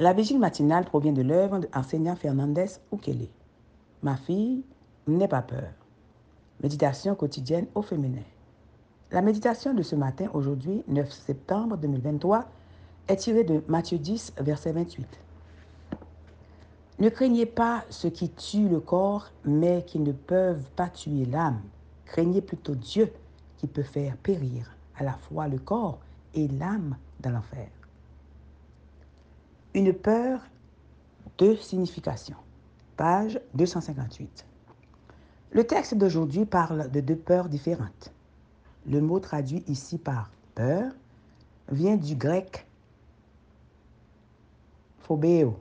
La vigile matinale provient de l'œuvre d'Arsenia Fernandez Ukele. Ma fille, n'aie pas peur. Méditation quotidienne au féminin. La méditation de ce matin, aujourd'hui, 9 septembre 2023, est tirée de Matthieu 10, verset 28. Ne craignez pas ceux qui tuent le corps, mais qui ne peuvent pas tuer l'âme. Craignez plutôt Dieu qui peut faire périr à la fois le corps et l'âme dans l'enfer. Une peur, de signification. Page 258. Le texte d'aujourd'hui parle de deux peurs différentes. Le mot traduit ici par peur vient du grec phobéo,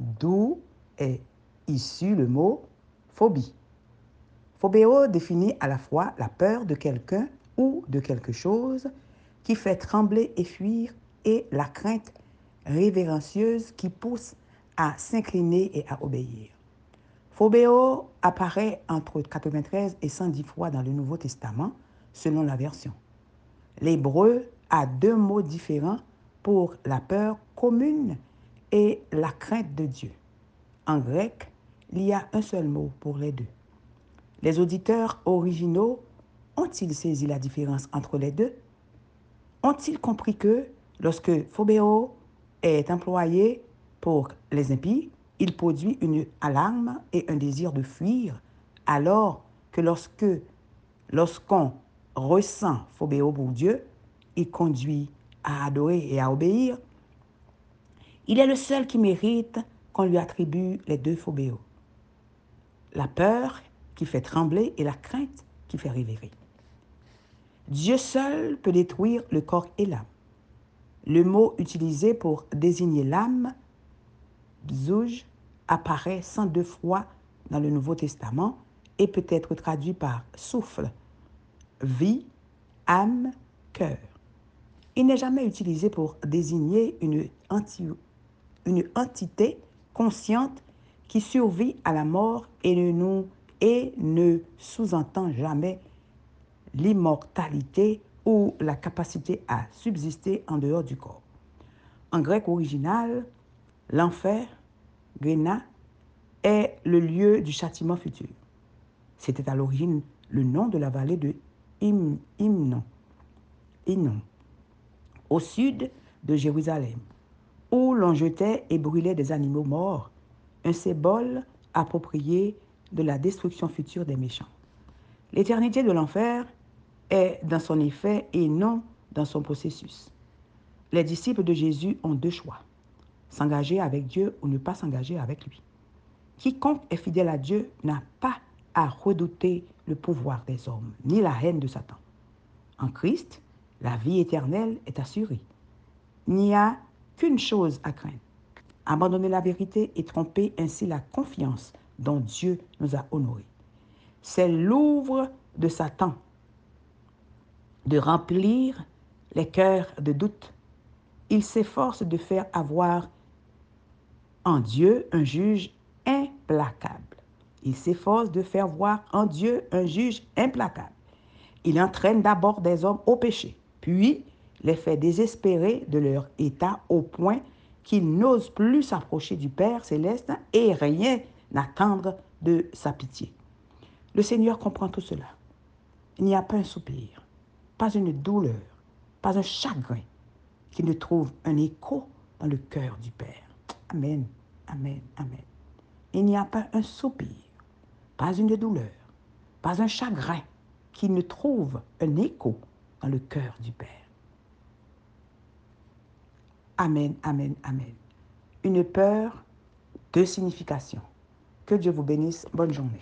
d'où est issu le mot phobie. Phobéo définit à la fois la peur de quelqu'un ou de quelque chose qui fait trembler et fuir et la crainte révérencieuse qui pousse à s'incliner et à obéir. Phobéo apparaît entre 93 et 110 fois dans le Nouveau Testament, selon la version. L'hébreu a deux mots différents pour la peur commune et la crainte de Dieu. En grec, il y a un seul mot pour les deux. Les auditeurs originaux ont-ils saisi la différence entre les deux? Ont-ils compris que lorsque phobéo est employé pour les impies, il produit une alarme et un désir de fuir, alors que lorsque lorsqu'on ressent phobéo pour Dieu, il conduit à adorer et à obéir. Il est le seul qui mérite qu'on lui attribue les deux phobéos. La peur qui fait trembler et la crainte qui fait révérer. Dieu seul peut détruire le corps et l'âme. Le mot utilisé pour désigner l'âme, bzouj, apparaît 102 fois dans le Nouveau Testament et peut être traduit par souffle, vie, âme, cœur. Il n'est jamais utilisé pour désigner une, entité consciente qui survit à la mort et ne, et ne sous-entend jamais l'immortalité ou la capacité à subsister en dehors du corps. En grec original, l'enfer, Grena, est le lieu du châtiment futur. C'était à l'origine le nom de la vallée de Hymnon, au sud de Jérusalem, où l'on jetait et brûlait des animaux morts, un symbole approprié de la destruction future des méchants. L'éternité de l'enfer est dans son effet et non dans son processus. Les disciples de Jésus ont deux choix, s'engager avec Dieu ou ne pas s'engager avec lui. Quiconque est fidèle à Dieu n'a pas à redouter le pouvoir des hommes, ni la haine de Satan. En Christ, la vie éternelle est assurée. Il n'y a qu'une chose à craindre, abandonner la vérité et tromper ainsi la confiance dont Dieu nous a honorés. C'est l'ouvre de Satan de remplir les cœurs de doute. Il s'efforce de faire avoir en Dieu un juge implacable. Il s'efforce de faire voir en Dieu un juge implacable. Il entraîne d'abord des hommes au péché, puis les fait désespérer de leur état au point qu'ils n'osent plus s'approcher du Père céleste et rien n'attendre de sa pitié. Le Seigneur comprend tout cela. Il n'y a pas un soupir, pas une douleur, pas un chagrin qui ne trouve un écho dans le cœur du Père. Amen, amen, amen. Il n'y a pas un soupir, pas une douleur, pas un chagrin qui ne trouve un écho dans le cœur du Père. Amen, amen, amen. Une peur, de signification. Que Dieu vous bénisse. Bonne journée.